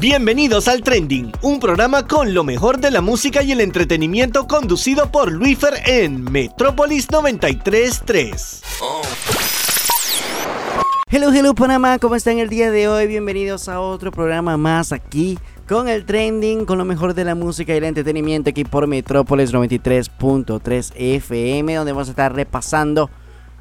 Bienvenidos al Trending, un programa con lo mejor de la música y el entretenimiento conducido por Luifer en Metrópolis 933. Hello, hello Panamá, ¿cómo están el día de hoy? Bienvenidos a otro programa más aquí con el trending, con lo mejor de la música y el entretenimiento aquí por Metrópolis 93.3 FM, donde vamos a estar repasando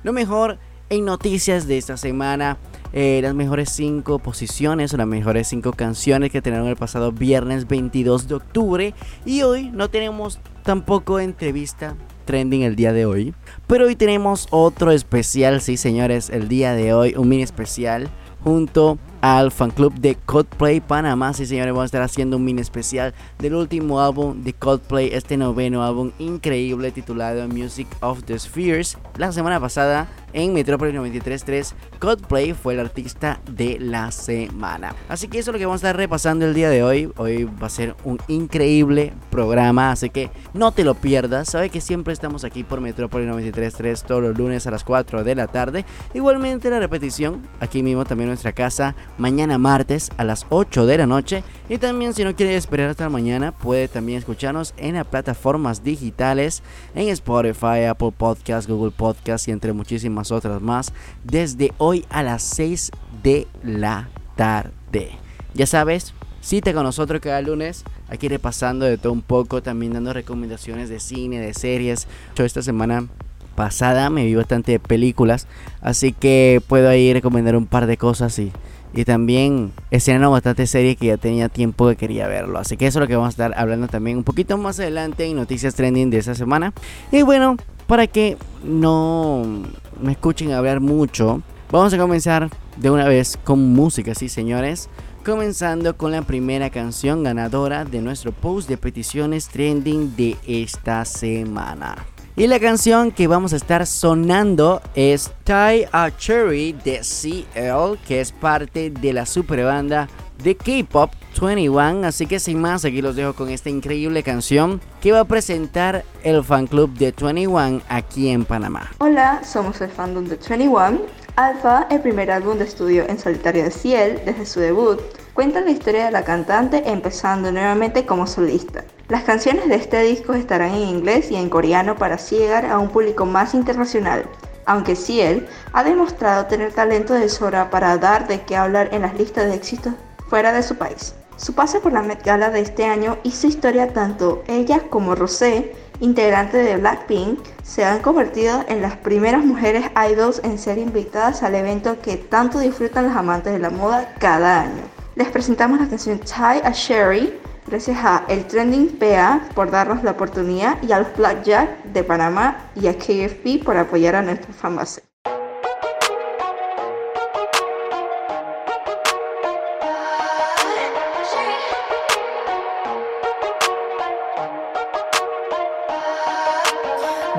lo mejor en noticias de esta semana. Eh, las mejores 5 posiciones o las mejores 5 canciones que tenemos el pasado viernes 22 de octubre. Y hoy no tenemos tampoco entrevista trending el día de hoy. Pero hoy tenemos otro especial, sí señores, el día de hoy, un mini especial junto al fan club de Coldplay Panamá. Sí, señores, vamos a estar haciendo un mini especial del último álbum de Coldplay, este noveno álbum increíble titulado Music of the Spheres. La semana pasada en Metrópolis 93.3, Coldplay fue el artista de la semana. Así que eso es lo que vamos a estar repasando el día de hoy. Hoy va a ser un increíble programa, así que no te lo pierdas. Sabe que siempre estamos aquí por Metrópolis 93.3 todos los lunes a las 4 de la tarde. Igualmente la repetición aquí mismo también en nuestra casa mañana martes a las 8 de la noche. Y también si no quiere esperar hasta mañana, puede también escucharnos en las plataformas digitales, en Spotify, Apple Podcast, Google Podcast y entre muchísimas otras más, desde hoy a las 6 de la tarde. Ya sabes, cita con nosotros cada lunes, aquí repasando de todo un poco, también dando recomendaciones de cine, de series. Yo esta semana pasada me vi bastante de películas, así que puedo ahí recomendar un par de cosas y y también escenaron bastante serie que ya tenía tiempo que quería verlo. Así que eso es lo que vamos a estar hablando también un poquito más adelante en noticias trending de esta semana. Y bueno, para que no me escuchen hablar mucho, vamos a comenzar de una vez con música, sí señores. Comenzando con la primera canción ganadora de nuestro post de peticiones trending de esta semana. Y la canción que vamos a estar sonando es Tie a Cherry de CL, que es parte de la super banda de K-Pop 21. Así que sin más, aquí los dejo con esta increíble canción que va a presentar el fan club de 21 aquí en Panamá. Hola, somos el fandom de 21. Alpha, el primer álbum de estudio en solitario de Ciel desde su debut, cuenta la historia de la cantante empezando nuevamente como solista. Las canciones de este disco estarán en inglés y en coreano para así llegar a un público más internacional, aunque Ciel ha demostrado tener talento de sobra para dar de qué hablar en las listas de éxitos fuera de su país. Su pase por la Met Gala de este año hizo historia tanto ella como Rosé, integrante de Blackpink, se han convertido en las primeras mujeres idols en ser invitadas al evento que tanto disfrutan los amantes de la moda cada año. Les presentamos la canción Tie a Sherry, Gracias a El Trending PA por darnos la oportunidad y al Blackjack de Panamá y a KFP por apoyar a nuestra fanbase.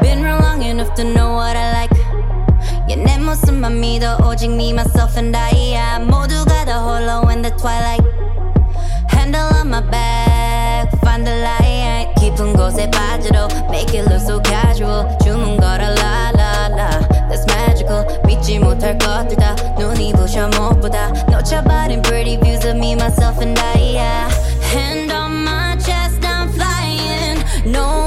Been around long enough to know what I like. 얘내 모습만 믿어 오직 me, myself and I 모두가 다 홀로 in the twilight handle on my back 곳에 빠져도 make it look so casual 주문 걸어 la la la that's magical 믿지 못할 것들 다 눈이 부셔 무엇보다 놓쳐버린 pretty views of me myself and I hand on my chest I'm flying no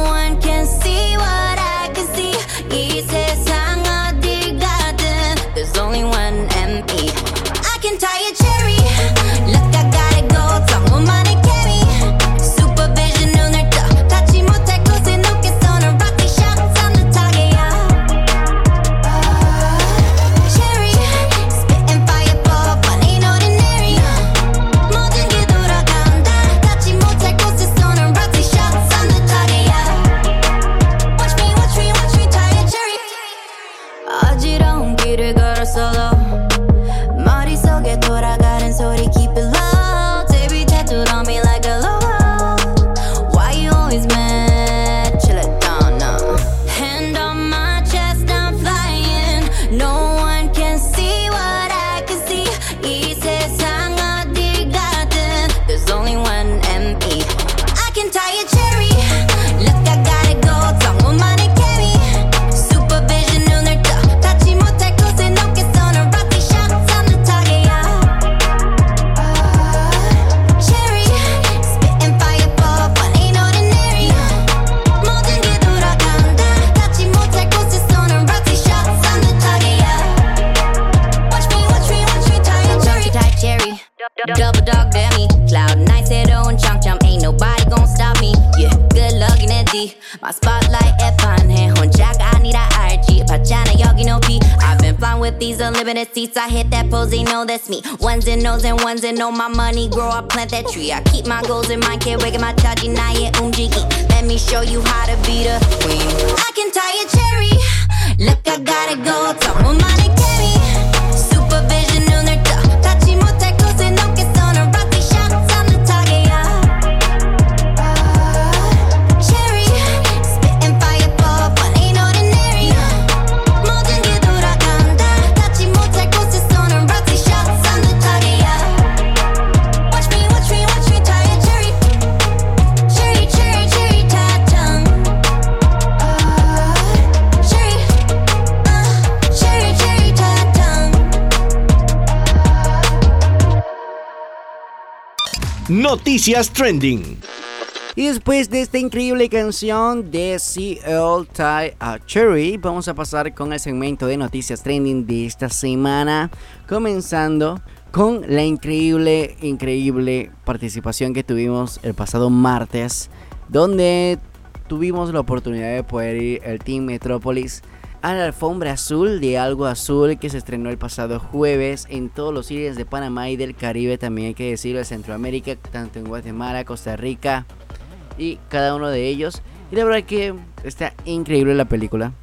Hit they know that's me. Ones and nose and ones and know my money grow. I plant that tree. I keep my goals in mind. Can't wake my chachi, now yeah, umjiki. Let me show you how to be the queen. I can tie a cherry. Look, I gotta go. Top of carry. Noticias Trending. Y después de esta increíble canción de CL Tie a Cherry, vamos a pasar con el segmento de noticias trending de esta semana, comenzando con la increíble, increíble participación que tuvimos el pasado martes, donde tuvimos la oportunidad de poder ir el Team Metropolis a la alfombra azul de Algo Azul que se estrenó el pasado jueves en todos los cines de Panamá y del Caribe, también hay que decirlo, de Centroamérica, tanto en Guatemala, Costa Rica y cada uno de ellos. Y la verdad que está increíble la película,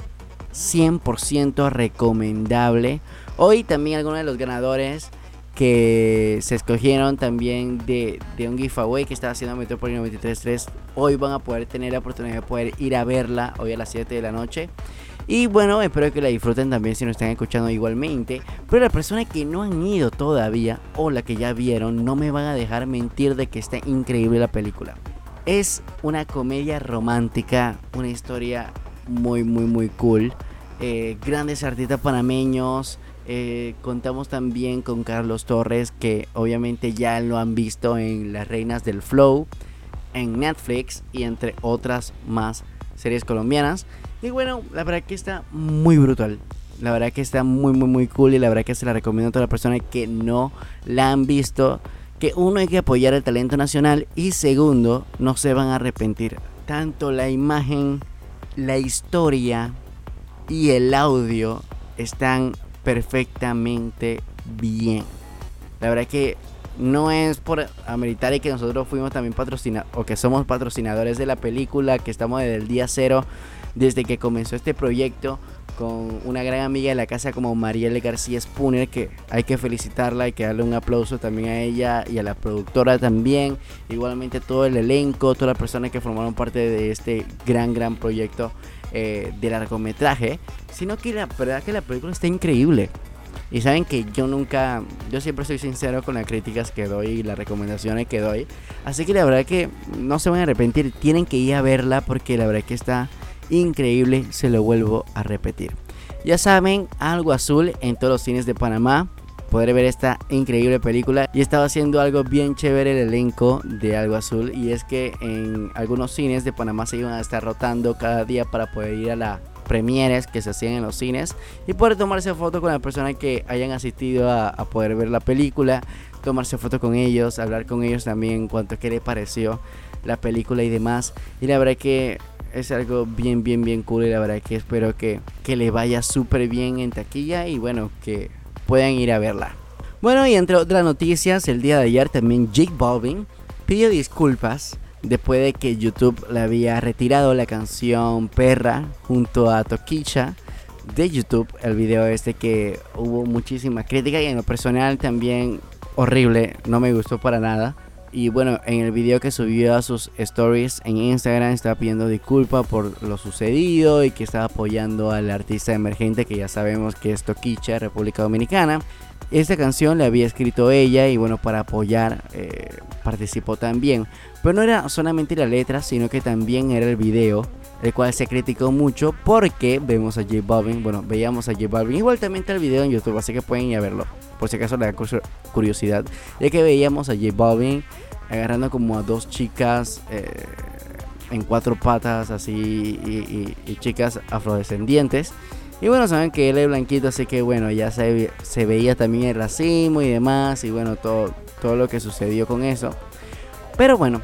100% recomendable. Hoy también algunos de los ganadores que se escogieron también de, de un giveaway que estaba haciendo Metropolis 93.3 hoy van a poder tener la oportunidad de poder ir a verla hoy a las 7 de la noche. Y bueno, espero que la disfruten también si nos están escuchando igualmente. Pero las personas que no han ido todavía o la que ya vieron, no me van a dejar mentir de que está increíble la película. Es una comedia romántica, una historia muy, muy, muy cool. Eh, grandes artistas panameños. Eh, contamos también con Carlos Torres, que obviamente ya lo han visto en Las Reinas del Flow, en Netflix y entre otras más series colombianas. Y bueno, la verdad que está muy brutal. La verdad que está muy, muy, muy cool. Y la verdad que se la recomiendo a todas las personas que no la han visto. Que uno hay que apoyar el talento nacional. Y segundo, no se van a arrepentir. Tanto la imagen, la historia y el audio están perfectamente bien. La verdad que no es por ameritar y que nosotros fuimos también patrocinados o que somos patrocinadores de la película, que estamos desde el día cero desde que comenzó este proyecto con una gran amiga de la casa como Marielle García Spooner, que hay que felicitarla, hay que darle un aplauso también a ella y a la productora también, igualmente todo el elenco, todas las personas que formaron parte de este gran, gran proyecto eh, de largometraje, sino que la verdad que la película está increíble. Y saben que yo nunca, yo siempre soy sincero con las críticas que doy y las recomendaciones que doy. Así que la verdad que no se van a arrepentir, tienen que ir a verla porque la verdad que está increíble, se lo vuelvo a repetir. Ya saben, algo azul en todos los cines de Panamá. Poder ver esta increíble película. Y estaba haciendo algo bien chévere el elenco de Algo Azul. Y es que en algunos cines de Panamá se iban a estar rotando cada día para poder ir a las premieres que se hacían en los cines. Y poder tomarse foto con las personas que hayan asistido a, poder ver la película. Tomarse foto con ellos, hablar con ellos también en cuanto a qué les pareció la película y demás. Y la verdad que es algo bien, bien, bien cool y la verdad que espero que, que le vaya súper bien en taquilla y bueno, que puedan ir a verla. Bueno, y entre otras noticias, el día de ayer también Jake Balvin pidió disculpas después de que YouTube le había retirado la canción Perra junto a Toquicha de YouTube, el video este que hubo muchísima crítica y en lo personal también horrible, no me gustó para nada. Y bueno, en el video que subió a sus stories en Instagram estaba pidiendo disculpas por lo sucedido y que estaba apoyando al artista emergente que ya sabemos que es Toquicha, República Dominicana. Esta canción la había escrito ella y bueno, para apoyar eh, participó también. Pero no era solamente la letra, sino que también era el video, el cual se criticó mucho porque vemos a J Balvin, bueno, veíamos a J Balvin. Igual también el video en YouTube, así que pueden ir a verlo por si acaso le da curiosidad, ya que veíamos a J Balvin agarrando como a dos chicas eh, en cuatro patas así y, chicas afrodescendientes Y bueno, saben que él es blanquito, así que bueno, ya se, se veía también el racismo y demás, y bueno, todo, todo lo que sucedió con eso. Pero bueno,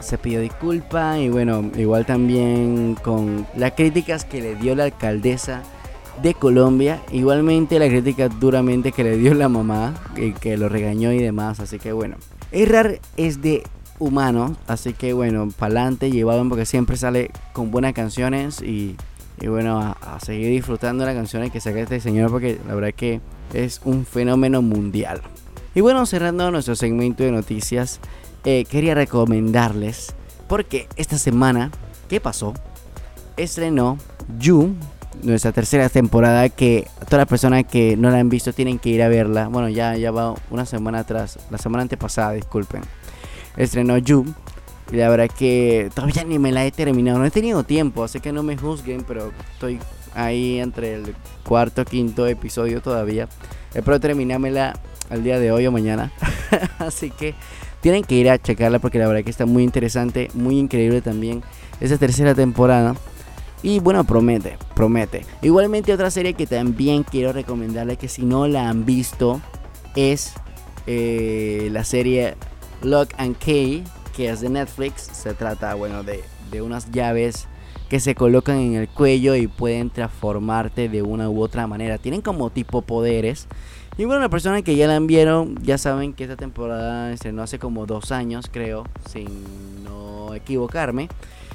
se pidió disculpa y bueno, igual también con las críticas que le dio la alcaldesa de Colombia, igualmente la crítica duramente que le dio la mamá, que, que lo regañó y demás, así que bueno, errar es de humano, así que bueno, para adelante, llevado porque siempre sale con buenas canciones y, y bueno, a, seguir disfrutando las canciones que saca este señor porque la verdad que es un fenómeno mundial. Y bueno, cerrando nuestro segmento de noticias, eh, quería recomendarles, porque esta semana, ¿qué pasó? Estrenó You, nuestra tercera temporada, que todas las personas que no la han visto tienen que ir a verla. Bueno, ya, ya va una semana atrás, la semana antepasada, disculpen. Estrenó You. Y la verdad que todavía ni me la he terminado. No he tenido tiempo, así que no me juzguen, pero estoy ahí entre el cuarto, quinto episodio todavía. Espero terminármela al día de hoy o mañana. así que tienen que ir a checarla porque la verdad que está muy interesante, muy increíble también esa tercera temporada. Y bueno, promete, promete. Igualmente otra serie que también quiero recomendarle que si no la han visto es eh, la serie Lock and Key, que es de Netflix. Se trata, bueno, de, de unas llaves que se colocan en el cuello y pueden transformarte de una u otra manera. Tienen como tipo poderes y bueno, las personas que ya la vieron ya saben que esta temporada estrenó hace como dos años, creo, sin no equivocarme.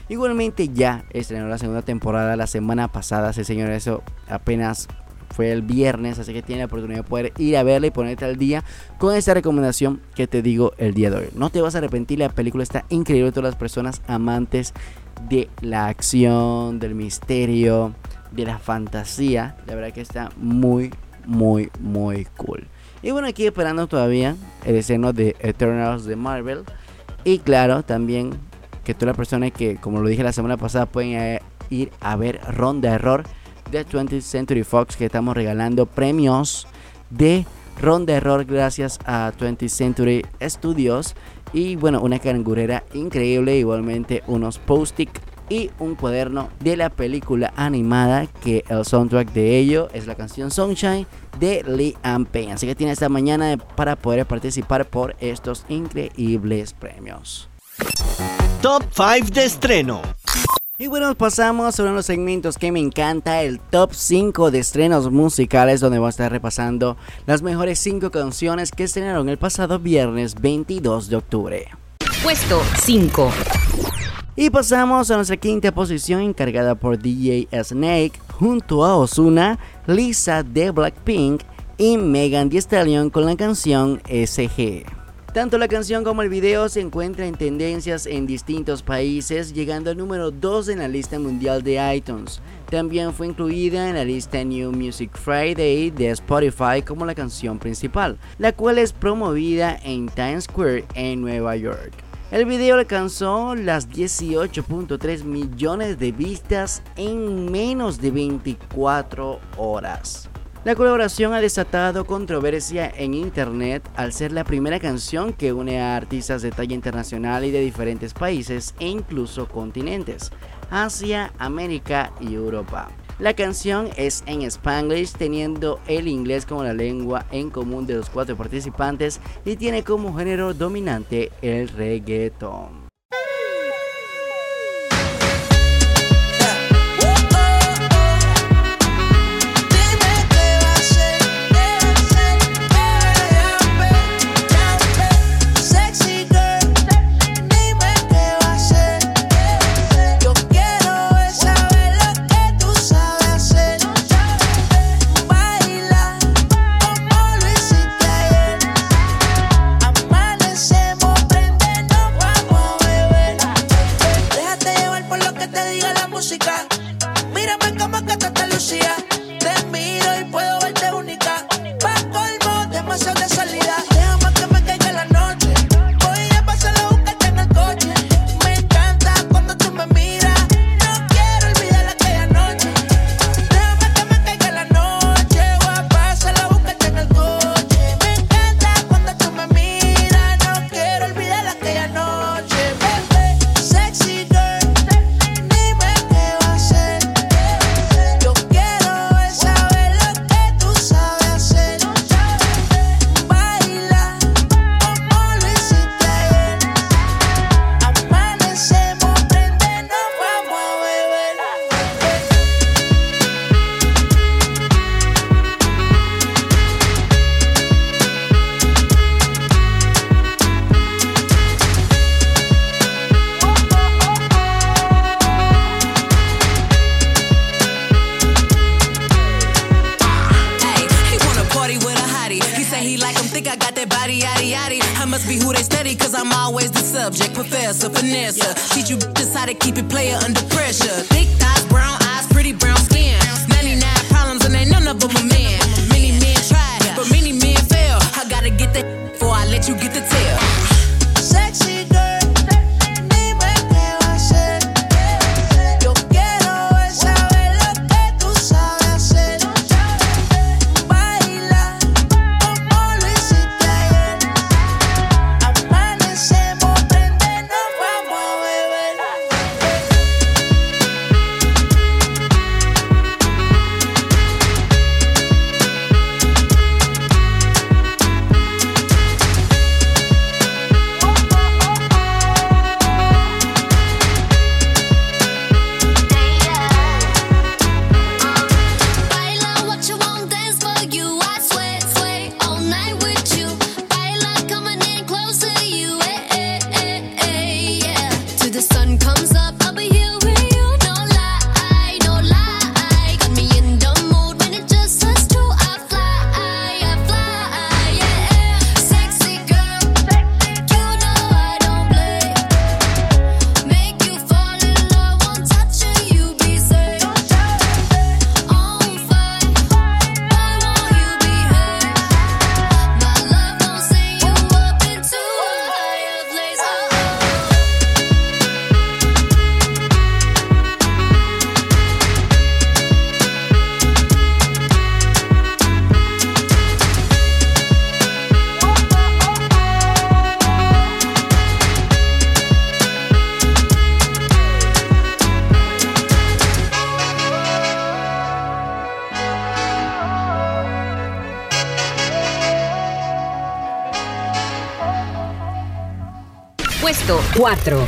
Igualmente ya estrenó la segunda temporada la semana pasada, sí señor, eso apenas fue el viernes, así que tiene la oportunidad de poder ir a verla y ponerte al día con esta recomendación que te digo el día de hoy. No te vas a arrepentir, la película está increíble, todas las personas amantes de la acción, del misterio, de la fantasía, la verdad que está muy muy, muy cool. Y bueno, aquí esperando todavía el esceno de Eternals de Marvel. Y claro, también que todas las personas que, como lo dije la semana pasada, pueden eh, ir a ver Ronda Error de 20th Century Fox, que estamos regalando premios de Ronda Error gracias a 20th Century Studios. Y bueno, una cangurera increíble, igualmente unos post-it y un cuaderno de la película animada que el soundtrack de ello es la canción Sunshine de Lee Payne. Así que tiene esta mañana para poder participar por estos increíbles premios. Top 5 de estreno. Y bueno, pasamos a uno de los segmentos que me encanta, el top 5 de estrenos musicales, donde voy a estar repasando las mejores 5 canciones que estrenaron el pasado viernes 22 de octubre. Puesto 5. Y pasamos a nuestra quinta posición encargada por DJ Snake junto a Osuna, Lisa de Blackpink y Megan Thee Stallion con la canción SG. Tanto la canción como el video se encuentran en tendencias en distintos países, llegando al número 2 en la lista mundial de iTunes. También fue incluida en la lista New Music Friday de Spotify como la canción principal, la cual es promovida en Times Square en Nueva York. El video alcanzó las 18.3 millones de vistas en menos de 24 horas. La colaboración ha desatado controversia en internet al ser la primera canción que une a artistas de talla internacional y de diferentes países e incluso continentes, Asia, América y Europa. La canción es en spanglish teniendo el inglés como la lengua en común de los cuatro participantes y tiene como género dominante el reggaeton. Finesse. Teach you just how to keep it player under Puesto 4.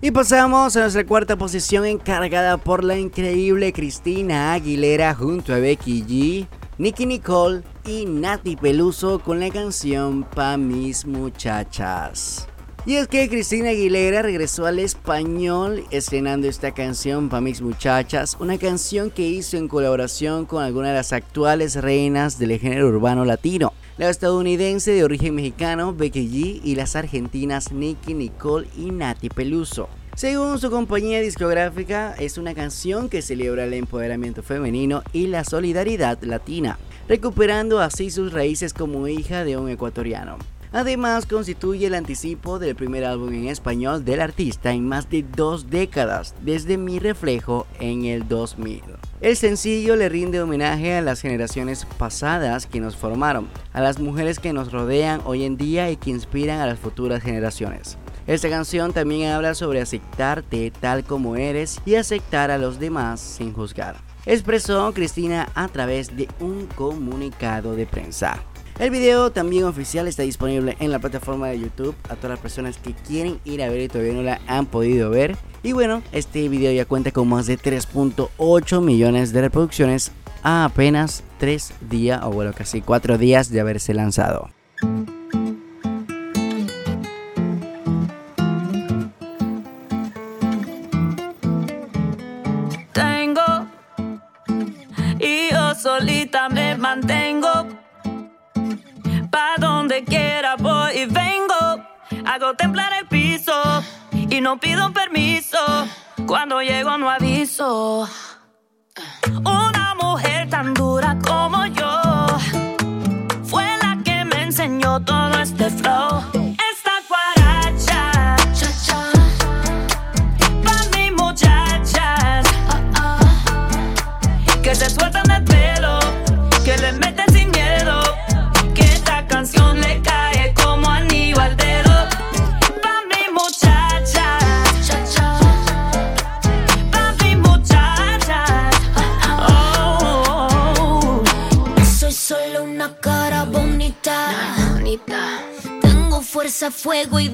Y pasamos a nuestra cuarta posición encargada por la increíble Cristina Aguilera junto a Becky G, Nicky Nicole y Nati Peluso con la canción Pa' mis muchachas. Y es que Cristina Aguilera regresó al español estrenando esta canción Pa' mis muchachas, una canción que hizo en colaboración con algunas de las actuales reinas del género urbano latino. La estadounidense de origen mexicano Becky G y las argentinas Nicky Nicole y Nati Peluso. Según su compañía discográfica, es una canción que celebra el empoderamiento femenino y la solidaridad latina, recuperando así sus raíces como hija de un ecuatoriano. Además, constituye el anticipo del primer álbum en español del artista en más de dos décadas, desde Mi Reflejo en el 2000. El sencillo le rinde homenaje a las generaciones pasadas que nos formaron, a las mujeres que nos rodean hoy en día y que inspiran a las futuras generaciones. Esta canción también habla sobre aceptarte tal como eres y aceptar a los demás sin juzgar. Expresó Cristina a través de un comunicado de prensa. El video también oficial está disponible en la plataforma de YouTube a todas las personas que quieren ir a ver y todavía no la han podido ver. Y bueno, este video ya cuenta con más de 3.8 millones de reproducciones a apenas 3 días o bueno casi 4 días de haberse lanzado. tengo y yo solita me mantengo. Pa donde quiera voy y vengo. Hago temblar el piso y no pido permiso. Cuando llego no aviso. Una mujer tan dura como yo fue la que me enseñó todo este flow. Fuego y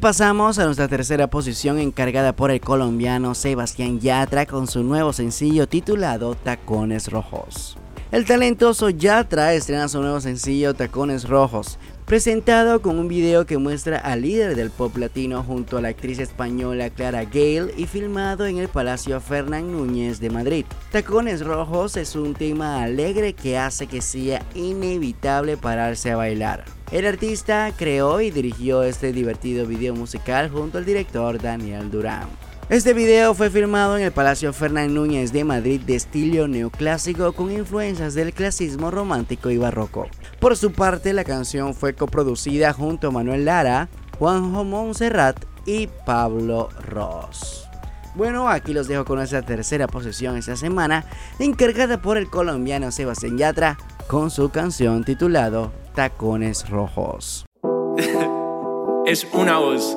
Pasamos a nuestra tercera posición encargada por el colombiano Sebastián Yatra con su nuevo sencillo titulado Tacones Rojos. El talentoso Yatra estrena su nuevo sencillo Tacones Rojos, presentado con un video que muestra al líder del pop latino junto a la actriz española Clara Gale y filmado en el Palacio Fernán Núñez de Madrid. Tacones Rojos es un tema alegre que hace que sea inevitable pararse a bailar. El artista creó y dirigió este divertido video musical junto al director Daniel Durán. Este video fue filmado en el Palacio Fernán Núñez de Madrid de estilo neoclásico con influencias del clasismo romántico y barroco. Por su parte, la canción fue coproducida junto a Manuel Lara, Juanjo Montserrat y Pablo Ross. Bueno, aquí los dejo con nuestra tercera posición esta semana, encargada por el colombiano Sebastián Yatra con su canción titulado Tacones Rojos. es una voz.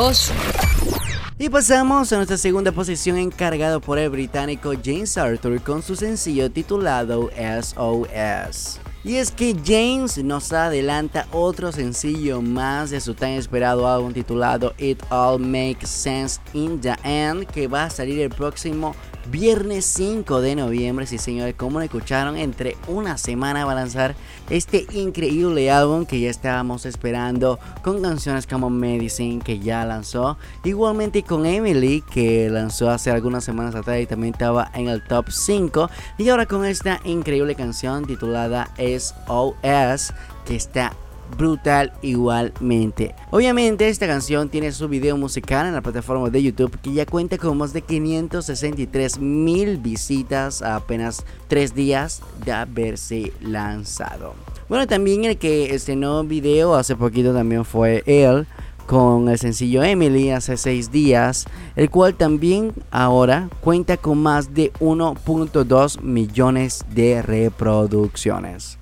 2. Y pasamos a nuestra segunda posición encargado por el británico James Arthur con su sencillo titulado SOS. Y es que James nos adelanta otro sencillo más de su tan esperado álbum titulado It All Makes Sense in the End que va a salir el próximo viernes 5 de noviembre. Sí señores, como lo escucharon, entre una semana va a lanzar este increíble álbum que ya estábamos esperando con canciones como Medicine que ya lanzó. Igualmente con Emily que lanzó hace algunas semanas atrás y también estaba en el top 5. Y ahora con esta increíble canción titulada SOS que está brutal igualmente. Obviamente esta canción tiene su video musical en la plataforma de YouTube que ya cuenta con más de 563 mil visitas a apenas 3 días de haberse lanzado. Bueno, también el que estrenó video hace poquito también fue él con el sencillo Emily hace 6 días, el cual también ahora cuenta con más de 1.2 millones de reproducciones.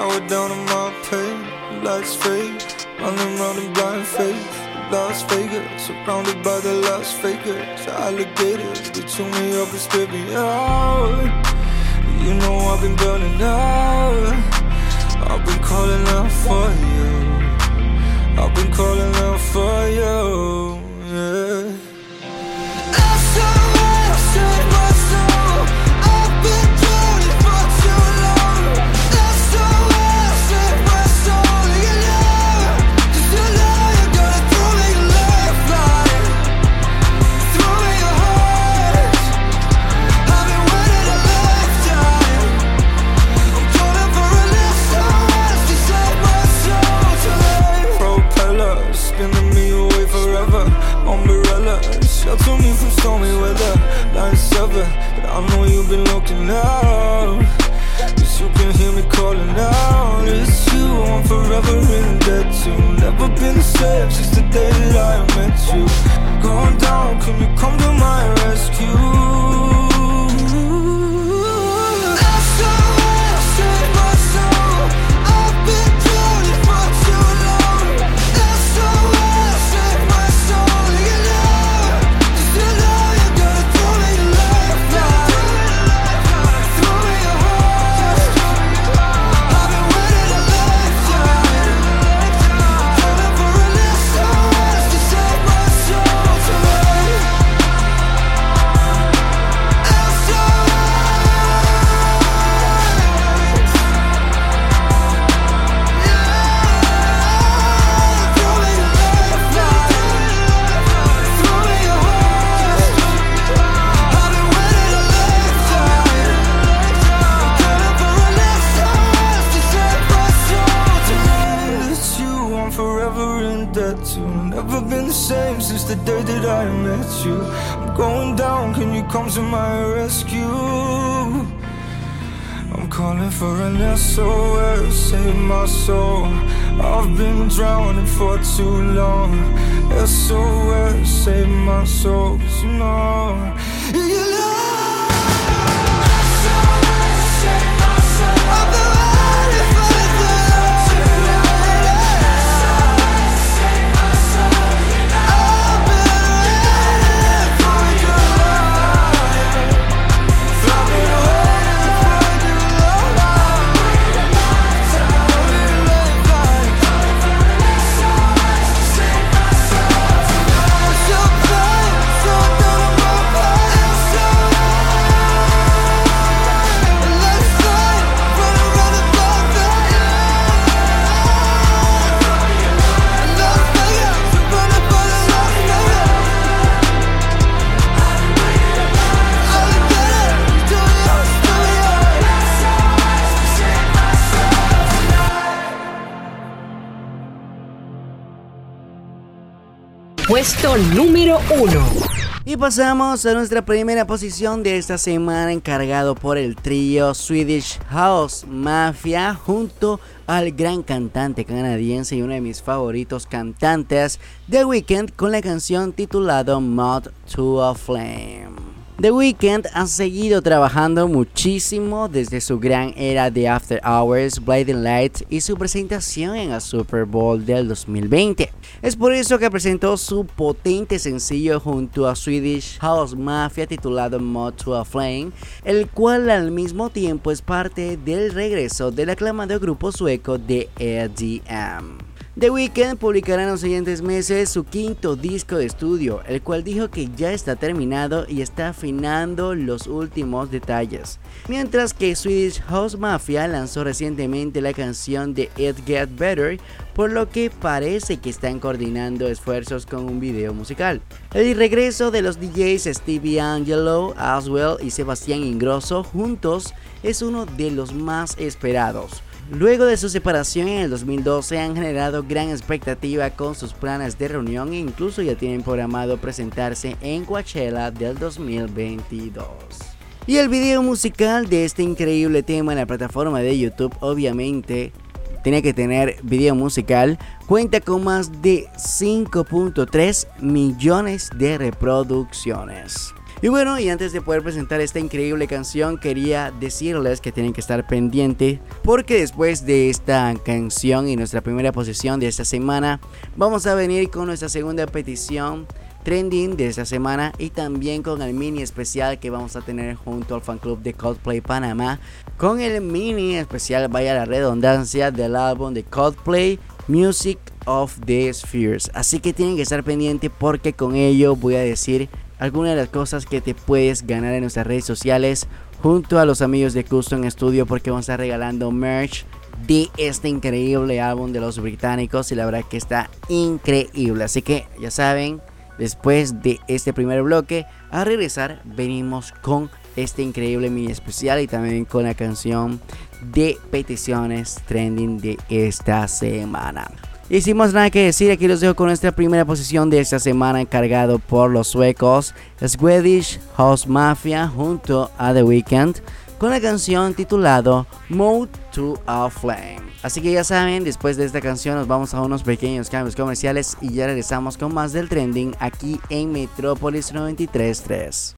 Shower down on my pain. Lights fade, running round in blind faith. Las Vegas, surrounded by the Las Vegas alligators. They chew me up and spit me out. You know I've been burning out. I've been calling out for you. I've been calling out for you. Been looking out. Cause you can hear me calling out. It's you, I'm forever in debt to. Never been the same since the day that I met you. Going down, can you come to my rescue? You. I'm going down, can you come to my rescue? I'm calling for an SOS, save my soul. I've been drowning for too long. SOS, save my soul. you know, pasamos a nuestra primera posición de esta semana encargado por el trío Swedish House Mafia junto al gran cantante canadiense y uno de mis favoritos cantantes The Weeknd con la canción titulada Mod to a Flame. The Weeknd ha seguido trabajando muchísimo desde su gran era de After Hours, Blinding Lights y su presentación en el Super Bowl del 2020. Es por eso que presentó su potente sencillo junto a Swedish House Mafia titulado Mod to a Flame, el cual al mismo tiempo es parte del regreso del aclamado grupo sueco de EDM. The Weeknd publicará en los siguientes meses su quinto disco de estudio, el cual dijo que ya está terminado y está afinando los últimos detalles. Mientras que Swedish House Mafia lanzó recientemente la canción de It Get Better, por lo que parece que están coordinando esfuerzos con un video musical. El regreso de los DJs Stevie Angelo, Aswell y Sebastián Ingrosso juntos es uno de los más esperados. Luego de su separación en el 2012 han generado gran expectativa con sus planes de reunión e incluso ya tienen programado presentarse en Coachella del 2022. Y el video musical de este increíble tema en la plataforma de YouTube obviamente tiene que tener video musical, cuenta con más de 5.3 millones de reproducciones. Y bueno, y antes de poder presentar esta increíble canción, quería decirles que tienen que estar pendientes porque después de esta canción y nuestra primera posición de esta semana, vamos a venir con nuestra segunda petición trending de esta semana y también con el mini especial que vamos a tener junto al fan club de Coldplay Panamá con el mini especial vaya la redundancia del álbum de Coldplay Music of the Spheres. Así que tienen que estar pendientes porque con ello voy a decir algunas de las cosas que te puedes ganar en nuestras redes sociales junto a los amigos de Custom Studio porque vamos a estar regalando merch de este increíble álbum de los británicos y la verdad que está increíble. Así que ya saben, después de este primer bloque, a regresar venimos con este increíble mini especial y también con la canción de peticiones trending de esta semana. Y sin más nada que decir, aquí los dejo con nuestra primera posición de esta semana encargado por los suecos Swedish House Mafia junto a The Weeknd con la canción titulado Mode to a Flame. Así que ya saben, después de esta canción nos vamos a unos pequeños cambios comerciales y ya regresamos con más del trending aquí en Metrópolis 933.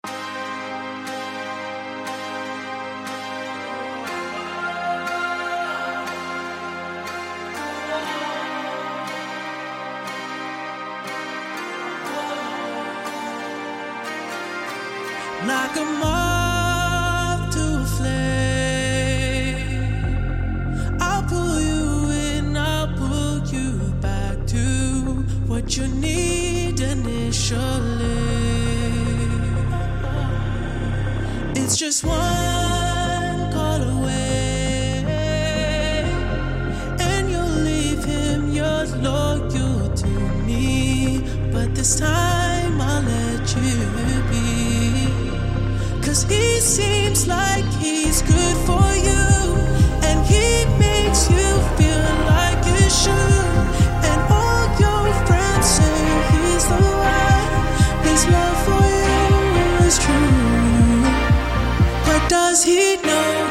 Cause he seems like he's good for you. And he makes you feel like you should. And all your friends say he's the one. His love for you is true. But does he know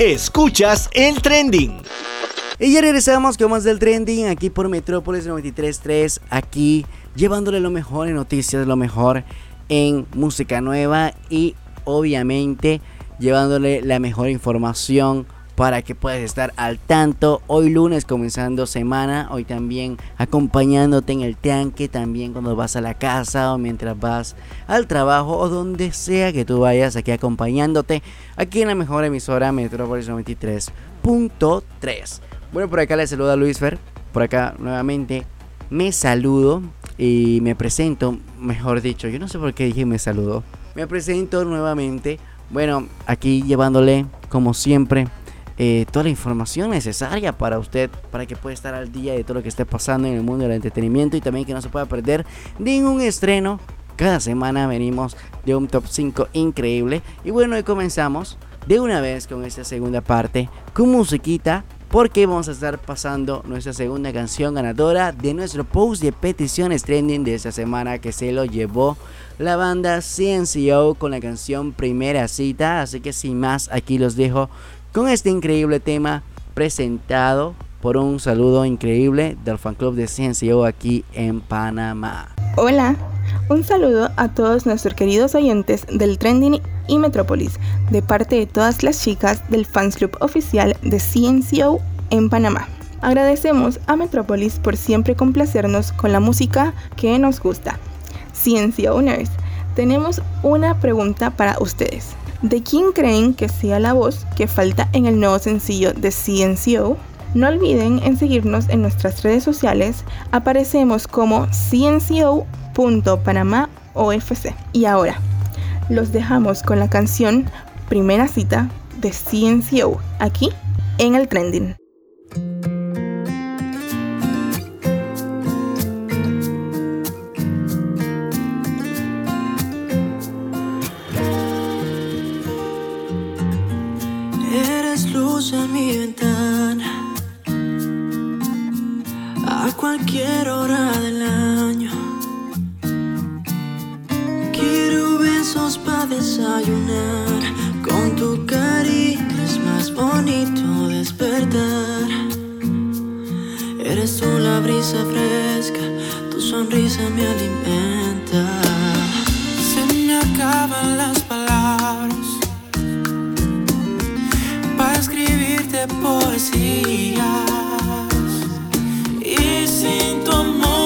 Escuchas el trending. Y ya regresamos con más del trending aquí por Metrópolis 93.3, aquí llevándole lo mejor en noticias, lo mejor en música nueva y obviamente llevándole la mejor información para que puedas estar al tanto. Hoy lunes comenzando semana, hoy también acompañándote en el tanque, también cuando vas a la casa o mientras vas al trabajo o donde sea que tú vayas aquí acompañándote aquí en la mejor emisora Metrópolis 93.3. Bueno, por acá le saluda Luis Fer, por acá nuevamente me saludo y me presento, mejor dicho, yo no sé por qué dije me saludo. Me presento nuevamente, bueno, aquí llevándole como siempre eh, toda la información necesaria para usted, para que pueda estar al día de todo lo que esté pasando en el mundo del entretenimiento y también que no se pueda perder ningún estreno. Cada semana venimos de un top 5 increíble. Y bueno, hoy comenzamos de una vez con esta segunda parte con musiquita. Porque vamos a estar pasando nuestra segunda canción ganadora de nuestro post de peticiones trending de esta semana que se lo llevó la banda CNCO con la canción Primera Cita. Así que sin más, aquí los dejo con este increíble tema presentado por un saludo increíble del fan club de CNCO aquí en Panamá. Hola, un saludo a todos nuestros queridos oyentes del Trending y Metrópolis, de parte de todas las chicas del Fans Club oficial de CNCO en Panamá. Agradecemos a Metrópolis por siempre complacernos con la música que nos gusta. CNCO Owners, tenemos una pregunta para ustedes. ¿De quién creen que sea la voz que falta en el nuevo sencillo de CNCO? No olviden en seguirnos en nuestras redes sociales. Aparecemos como cnco.panamaofc. Y ahora, los dejamos con la canción Primera Cita de CNCO, aquí en el Trending. En mi ventana a cualquier hora del año. Quiero besos para desayunar. Con tu cariño es más bonito despertar. Eres tú la brisa fresca, tu sonrisa me alimenta. Se me acaban las palabras escribirte poesías. Y sin tu amor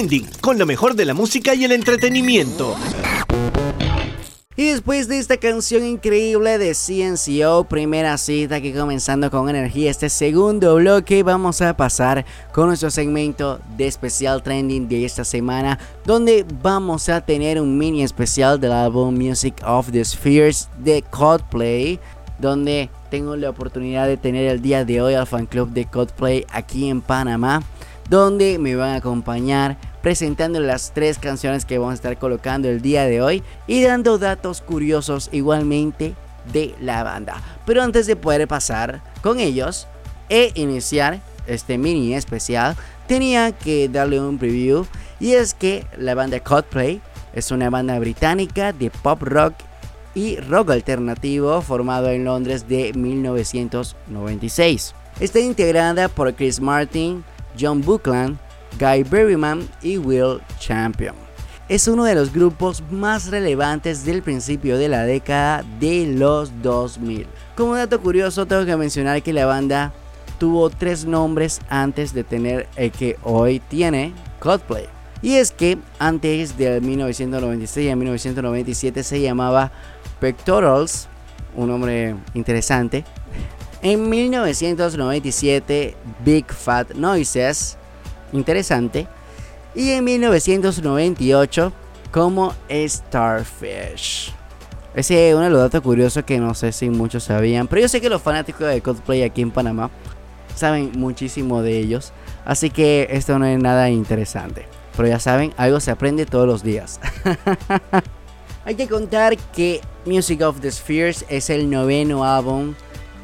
trending con lo mejor de la música y el entretenimiento. Y después de esta canción increíble de CNCO, primera cita aquí comenzando con energía, este segundo bloque vamos a pasar con nuestro segmento de especial trending de esta semana, donde vamos a tener un mini especial del álbum Music of the Spheres de Coldplay, donde tengo la oportunidad de tener el día de hoy al fan club de Coldplay aquí en Panamá, donde me van a acompañar presentando las tres canciones que vamos a estar colocando el día de hoy y dando datos curiosos igualmente de la banda. Pero antes de poder pasar con ellos e iniciar este mini especial, tenía que darle un preview y es que la banda Coldplay es una banda británica de pop rock y rock alternativo formado en Londres de 1996. Está integrada por Chris Martin, John Buckland, Guy Berryman y Will Champion. Es uno de los grupos más relevantes del principio de la década de los 2000. Como dato curioso, tengo que mencionar que la banda tuvo tres nombres antes de tener el que hoy tiene Coldplay. Y es que antes del 1996 a 1997 se llamaba Pectorals, un nombre interesante. En 1997 Big Fat Noises, interesante. Y en 1998 como Starfish. Ese es uno de los datos curiosos que no sé si muchos sabían. Pero yo sé que los fanáticos de cosplay aquí en Panamá saben muchísimo de ellos. Así que esto no es nada interesante. Pero ya saben, algo se aprende todos los días. Hay que contar que Music of the Spheres es el noveno álbum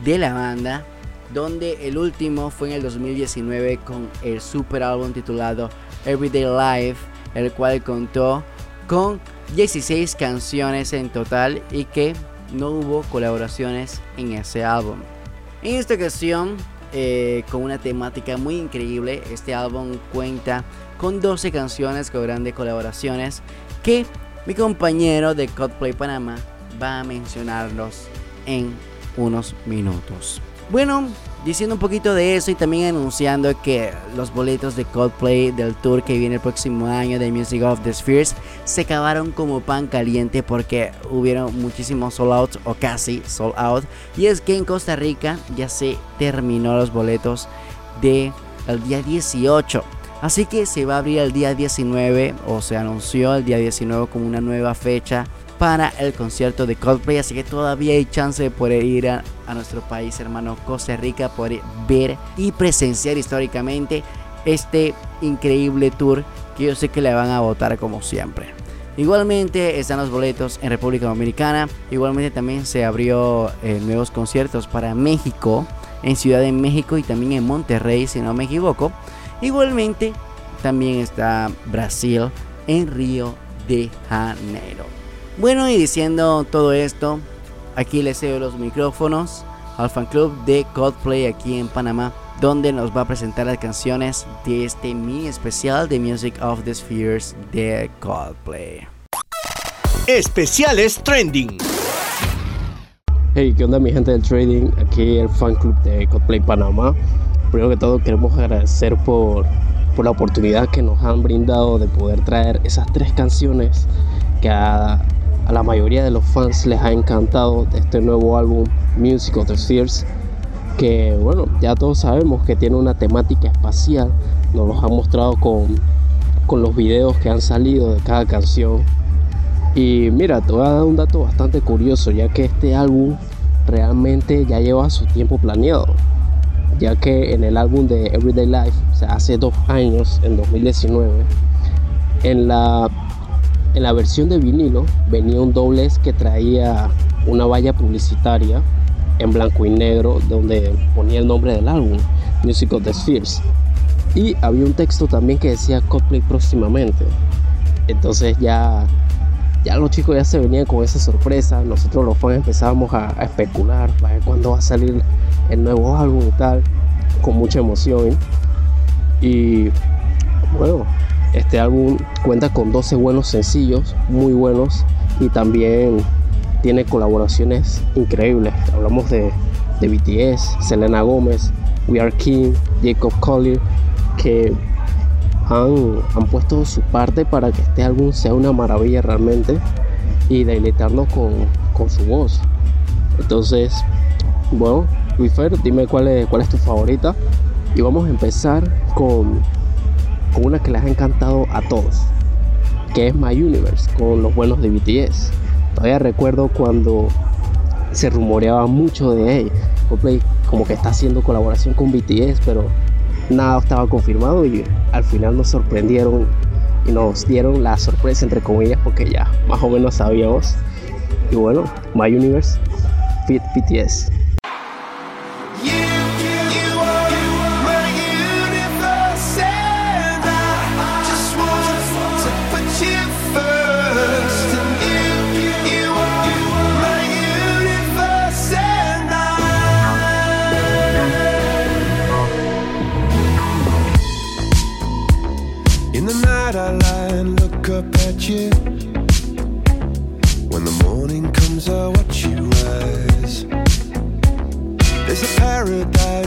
de la banda donde el último fue en el 2019 con el super álbum titulado Everyday Life, el cual contó con 16 canciones en total y que no hubo colaboraciones en ese álbum. En esta ocasión, eh, con una temática muy increíble, este álbum cuenta con 12 canciones con grandes colaboraciones que mi compañero de Coldplay Panamá va a mencionarlos en unos minutos. Bueno, diciendo un poquito de eso y también anunciando que los boletos de Coldplay del tour que viene el próximo año de Music of the Spheres se acabaron como pan caliente porque hubieron muchísimos sold out o casi sold out. Y es que en Costa Rica ya se terminó los boletos de el día 18. Así que se va a abrir el día 19 o se anunció el día 19 como una nueva fecha para el concierto de Coldplay. Así que todavía hay chance de poder ir a, nuestro país hermano Costa Rica, poder ver y presenciar históricamente este increíble tour que yo sé que le van a votar como siempre. Igualmente están los boletos en República Dominicana. Igualmente también se abrió eh, nuevos conciertos para México, en Ciudad de México y también en Monterrey, si no me equivoco. Igualmente también está Brasil en Río de Janeiro. Bueno, y diciendo todo esto, aquí les cedo los micrófonos al fan club de Coldplay aquí en Panamá, donde nos va a presentar las canciones de este mini especial de Music of the Spheres de Coldplay. Especiales Trending. Hey, ¿qué onda mi gente del trading? Aquí el fan club de Coldplay Panamá. Primero que todo queremos agradecer por, por la oportunidad que nos han brindado de poder traer esas tres canciones que a, a la mayoría de los fans les ha encantado este nuevo álbum Music of the Spheres que bueno, ya todos sabemos que tiene una temática espacial, nos los han mostrado con, con los videos que han salido de cada canción. Y mira, te voy a dar un dato bastante curioso, ya que este álbum realmente ya lleva su tiempo planeado, ya que en el álbum de Everyday Life, o hace dos años, en 2019, en la, en la versión de vinilo venía un doblez que traía una valla publicitaria en blanco y negro donde ponía el nombre del álbum, Music of the Spheres. Y había un texto también que decía Coldplay próximamente. Entonces ya, ya los chicos ya se venían con esa sorpresa. Nosotros los fans empezábamos a, a especular para ver cuándo va a salir el nuevo álbum y tal, con mucha emoción. Y bueno, este álbum cuenta con 12 buenos sencillos, muy buenos, y también tiene colaboraciones increíbles. Hablamos de, de BTS, Selena Gómez, We Are King, Jacob Collier, que han, han puesto su parte para que este álbum sea una maravilla realmente y deleitarnos con, con su voz. Entonces, bueno, Luifer, dime cuál es, cuál es tu favorita. Y vamos a empezar con, con una que les ha encantado a todos, que es My Universe, con los buenos de BTS. Todavía recuerdo cuando se rumoreaba mucho de ella. Como que está haciendo colaboración con BTS, pero nada estaba confirmado y al final nos sorprendieron y nos dieron la sorpresa entre comillas porque ya más o menos sabíamos. Y bueno, My Universe, Fit BTS.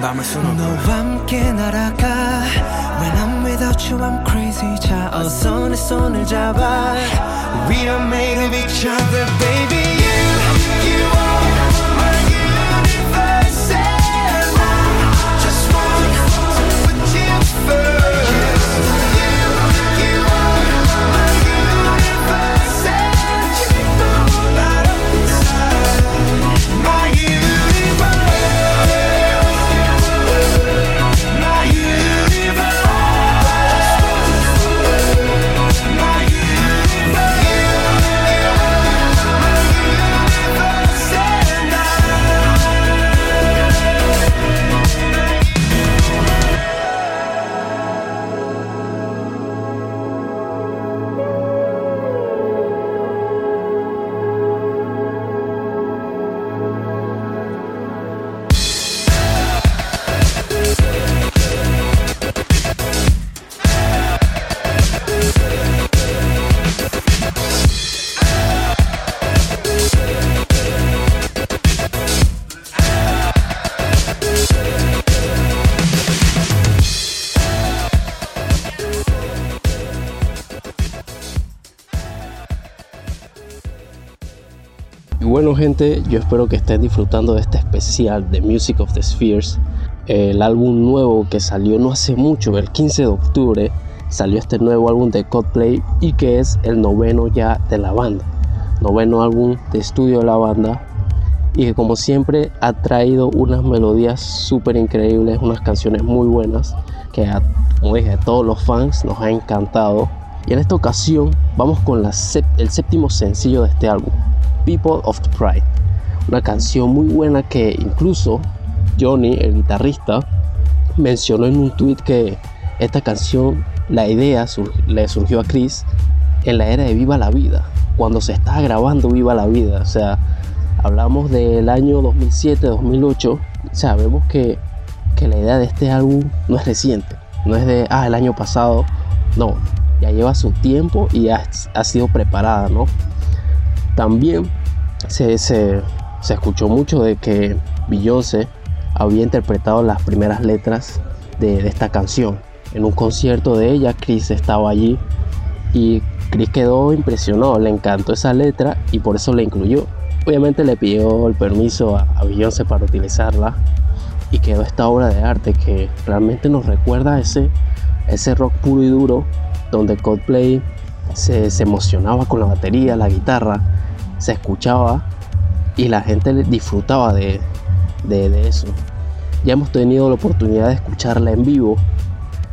남을 순 없고 gente, yo espero que estén disfrutando de este especial de Music of the Spheres. El álbum nuevo que salió no hace mucho, el 15 de octubre, salió este nuevo álbum de Coldplay y que es el noveno ya de la banda. Noveno álbum de estudio de la banda y que como siempre ha traído unas melodías súper increíbles, unas canciones muy buenas que a, como dije, a todos los fans nos ha encantado. Y en esta ocasión vamos con el séptimo sencillo de este álbum, People of the Pride. Una canción muy buena que incluso Johnny, el guitarrista, mencionó en un tweet que esta canción, la idea le surgió a Chris en la era de Viva la Vida, cuando se estaba grabando Viva la Vida. O sea, hablamos del año 2007-2008. O sea, vemos que, que la idea de este álbum no es reciente, no es de, ah, el año pasado. No, ya lleva su tiempo y ha, ha sido preparada, ¿no? También se, se, se escuchó mucho de que Beyoncé había interpretado las primeras letras de, de esta canción. En un concierto de ella, Chris estaba allí y Chris quedó impresionado, le encantó esa letra y por eso la incluyó. Obviamente le pidió el permiso a, a Beyoncé para utilizarla y quedó esta obra de arte que realmente nos recuerda a ese, ese rock puro y duro donde Coldplay se, se emocionaba con la batería, la guitarra, se escuchaba y la gente disfrutaba de, de- de eso. Ya hemos tenido la oportunidad de escucharla en vivo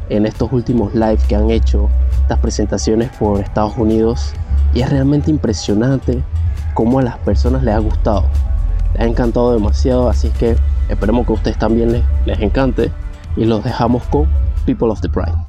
en estos últimos live que han hecho, estas presentaciones por Estados Unidos y es realmente impresionante cómo a las personas les ha gustado. Les ha encantado demasiado, así que esperemos que a ustedes también les, les encante y los dejamos con People of the Pride.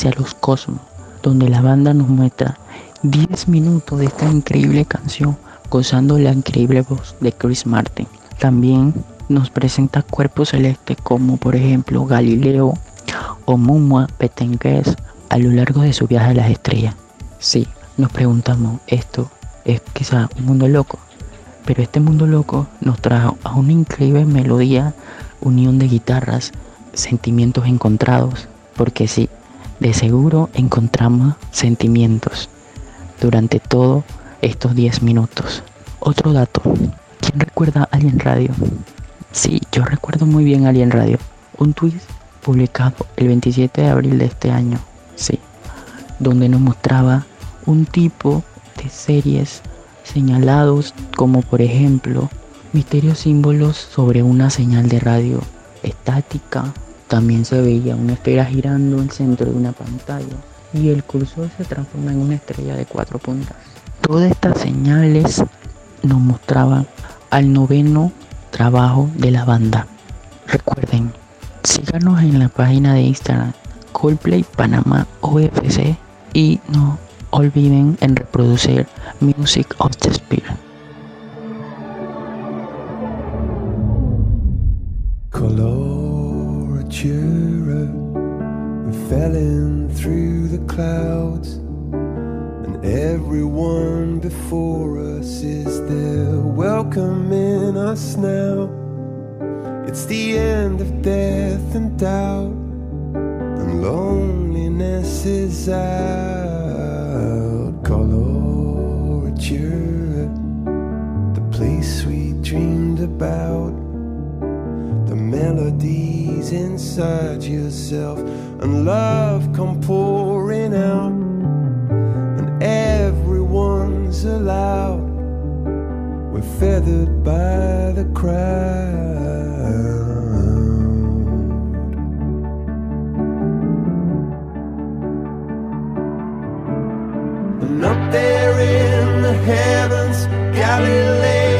Hacia los cosmos, donde la banda nos muestra 10 minutos de esta increíble canción gozando la increíble voz de Chris Martin. También nos presenta cuerpos celestes como por ejemplo Galileo o Mumua Betelgeuse a lo largo de su viaje a las estrellas. Sí, nos preguntamos, esto es quizá un mundo loco, pero este mundo loco nos trajo a una increíble melodía, unión de guitarras, sentimientos encontrados, porque sí, de seguro encontramos sentimientos durante todos estos 10 minutos. Otro dato, ¿quién recuerda Alien Radio? Sí, yo recuerdo muy bien Alien Radio. Un tweet publicado el 27 de abril de este año, sí, donde nos mostraba un tipo de series señalados como por ejemplo misterios símbolos sobre una señal de radio estática. También se veía una esfera girando en el centro de una pantalla y el cursor se transforma en una estrella de cuatro puntas. Todas estas señales nos mostraban al noveno trabajo de la banda. Recuerden, síganos en la página de Instagram Coldplay Panamá OFC y no olviden en reproducir Music of the Spirit. Coloratura, we fell in through the clouds, and everyone before us is there welcoming us now. It's the end of death and doubt, and loneliness is out. Coloratura, the place we dreamed about melodies inside yourself and love come pouring out and everyone's allowed. We're feathered by the crowd. And up there in the heavens galileo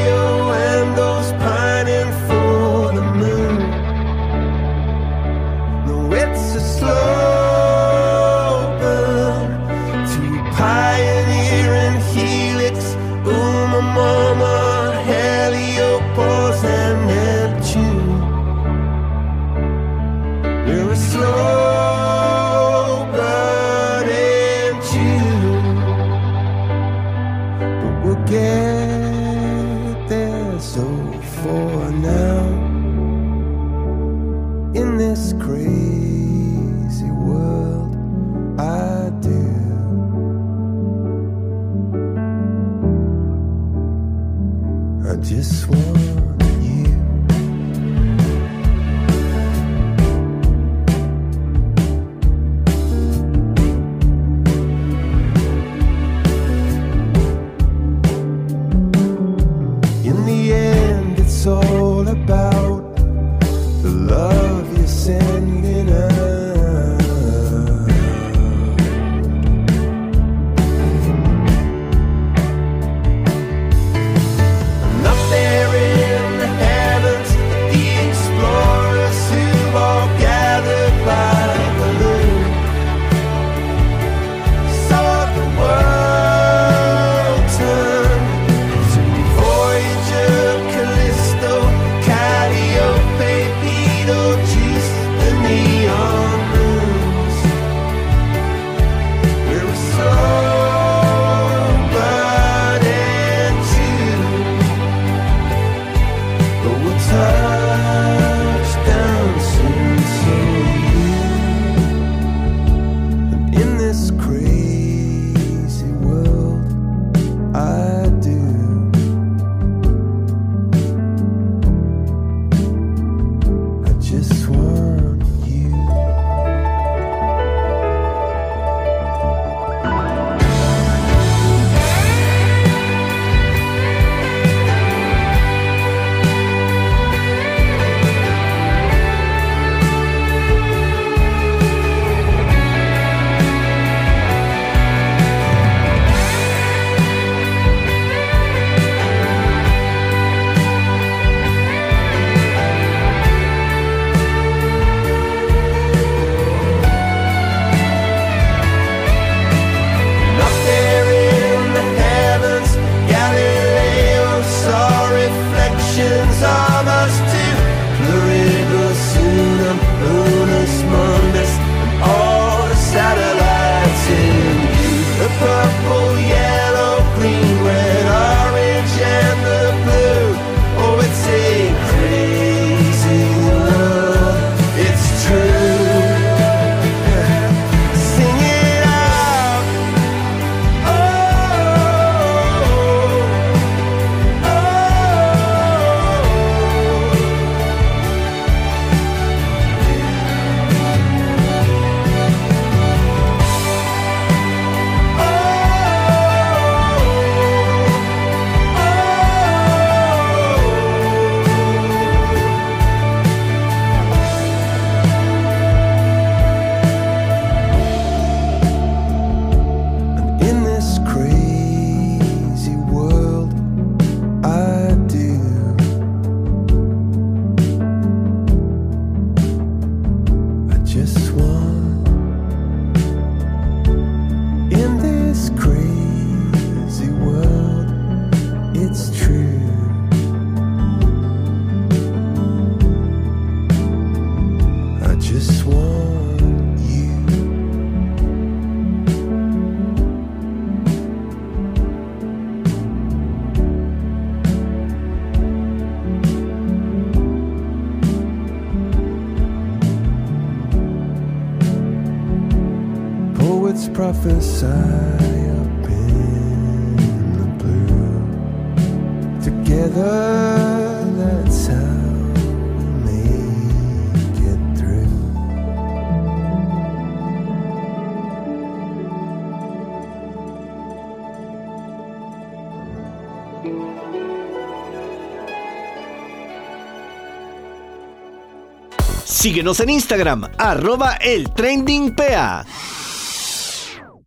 Síguenos en Instagram, arroba el trending.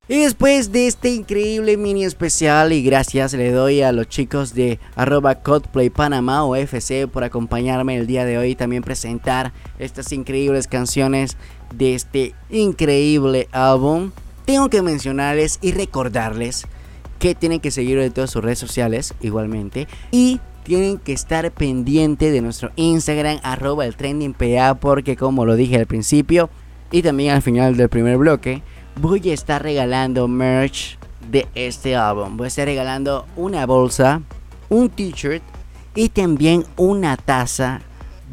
Y después de este increíble mini especial y gracias le doy a los chicos de arroba Codplay o FC por acompañarme el día de hoy y también presentar estas increíbles canciones de este increíble álbum. Tengo que mencionarles y recordarles que tienen que seguirlo en todas sus redes sociales igualmente y tienen que estar pendiente de nuestro Instagram arroba el trending PA porque como lo dije al principio y también al final del primer bloque voy a estar regalando merch de este álbum. Voy a estar regalando una bolsa, un t-shirt y también una taza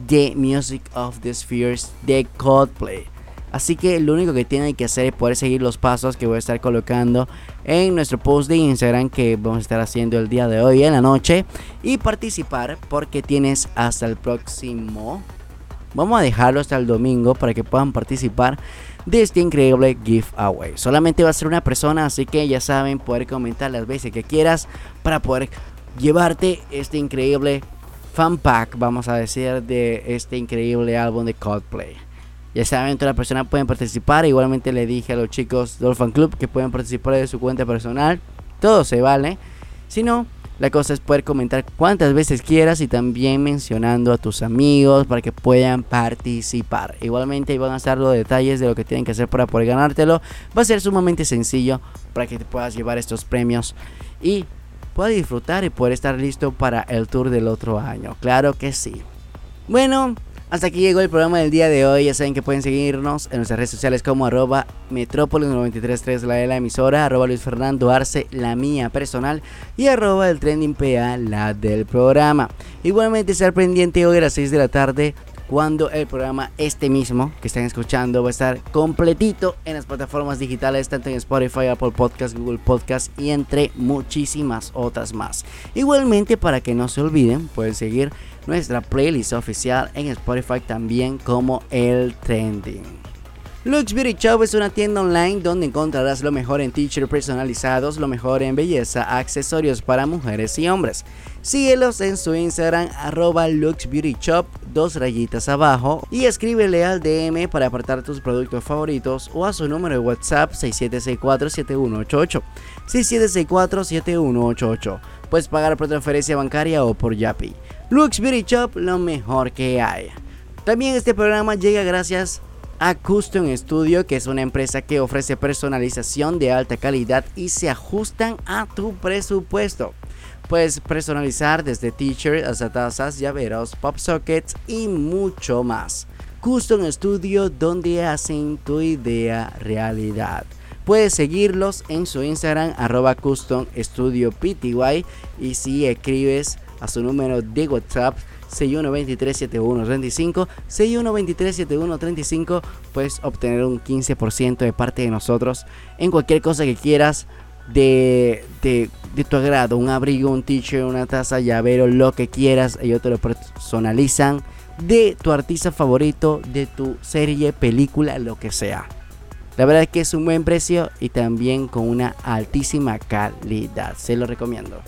de Music of the Spheres de Coldplay. Así que lo único que tienen que hacer es poder seguir los pasos que voy a estar colocando en nuestro post de Instagram que vamos a estar haciendo el día de hoy en la noche y participar porque tienes hasta el próximo Vamos a dejarlo hasta el domingo para que puedan participar de este increíble giveaway. Solamente va a ser una persona, así que ya saben, poder comentar las veces que quieras para poder llevarte este increíble fan pack, vamos a decir, de este increíble álbum de Coldplay. Ya saben, todas las personas pueden participar. Igualmente le dije a los chicos del fan club que pueden participar de su cuenta personal. Todo se vale. Si no, la cosa es poder comentar cuantas veces quieras y también mencionando a tus amigos para que puedan participar. Igualmente ahí van a estar los detalles de lo que tienen que hacer para poder ganártelo. Va a ser sumamente sencillo para que te puedas llevar estos premios y puedas disfrutar y poder estar listo para el tour del otro año. Claro que sí. Bueno, hasta aquí llegó el programa del día de hoy. Ya saben que pueden seguirnos en nuestras redes sociales como arroba metrópolis 933 la de la emisora, arroba Luis Fernando Arce, la mía personal, y arroba el trending la del programa. Igualmente estar pendiente hoy a las 6 de la tarde cuando el programa este mismo que están escuchando va a estar completito en las plataformas digitales, tanto en Spotify, Apple Podcast, Google Podcast y entre muchísimas otras más. Igualmente para que no se olviden, pueden seguir nuestra playlist oficial en Spotify también como el trending. Lux Beauty Shop es una tienda online donde encontrarás lo mejor en t-shirts personalizados, lo mejor en belleza, accesorios para mujeres y hombres. Síguelos en su Instagram arroba Lux Beauty Shop, dos rayitas abajo, y escríbele al DM para apartar tus productos favoritos o a su número de WhatsApp 6764-7188. 6764-7188. Puedes pagar por transferencia bancaria o por Yapi. Lux Beauty Shop, lo mejor que hay. También este programa llega gracias a Custom Studio, que es una empresa que ofrece personalización de alta calidad y se ajustan a tu presupuesto. Puedes personalizar desde t-shirts hasta tazas, llaveros, pop sockets y mucho más. Custom Studio, donde hacen tu idea realidad. Puedes seguirlos en su Instagram, arroba Custom Studio PTY. Y si escribes a su número de WhatsApp 61237135 61237135 puedes obtener un 15% de parte de nosotros en cualquier cosa que quieras de, de, de tu agrado un abrigo un t-shirt una taza llavero lo que quieras ellos te lo personalizan de tu artista favorito de tu serie película lo que sea la verdad es que es un buen precio y también con una altísima calidad se lo recomiendo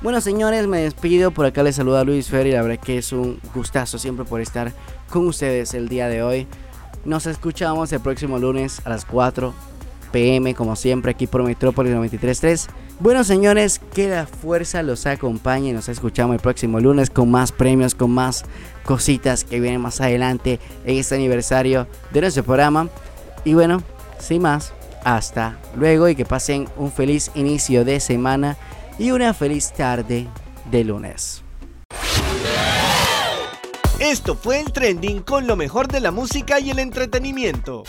bueno señores, me despido. Por acá les saluda Luis Fer y la verdad que es un gustazo siempre por estar con ustedes el día de hoy. Nos escuchamos el próximo lunes a las 4 pm como siempre aquí por Metrópolis 933. Bueno señores, que la fuerza los acompañe. Nos escuchamos el próximo lunes con más premios, con más cositas que vienen más adelante en este aniversario de nuestro programa. Y bueno, sin más, hasta luego y que pasen un feliz inicio de semana y una feliz tarde de lunes. Esto fue el trending con lo mejor de la música y el entretenimiento.